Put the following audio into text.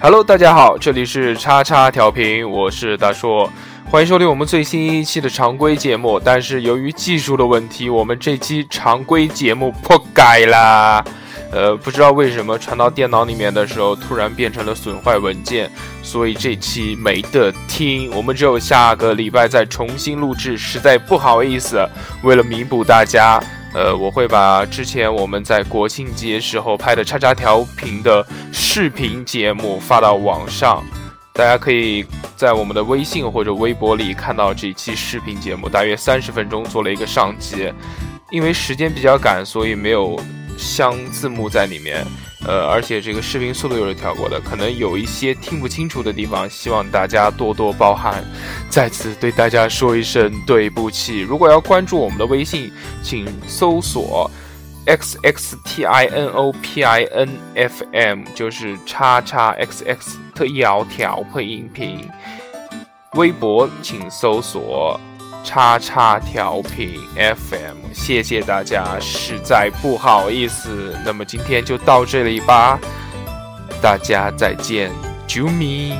Hello，大家好，这里是叉叉调频，我是大硕，欢迎收听我们最新一期的常规节目。但是由于技术的问题，我们这期常规节目破改啦。呃，不知道为什么传到电脑里面的时候，突然变成了损坏文件，所以这期没得听。我们只有下个礼拜再重新录制，实在不好意思。为了弥补大家。呃，我会把之前我们在国庆节时候拍的叉叉调频的视频节目发到网上，大家可以在我们的微信或者微博里看到这期视频节目，大约三十分钟做了一个上集，因为时间比较赶，所以没有镶字幕在里面。呃，而且这个视频速度又是调过的，可能有一些听不清楚的地方，希望大家多多包涵。在此对大家说一声对不起。如果要关注我们的微信，请搜索 x x t i n o p i n f m，就是叉叉 x x 特窈调配音频。微博请搜索。叉叉调频 FM，谢谢大家，实在不好意思。那么今天就到这里吧，大家再见，啾咪。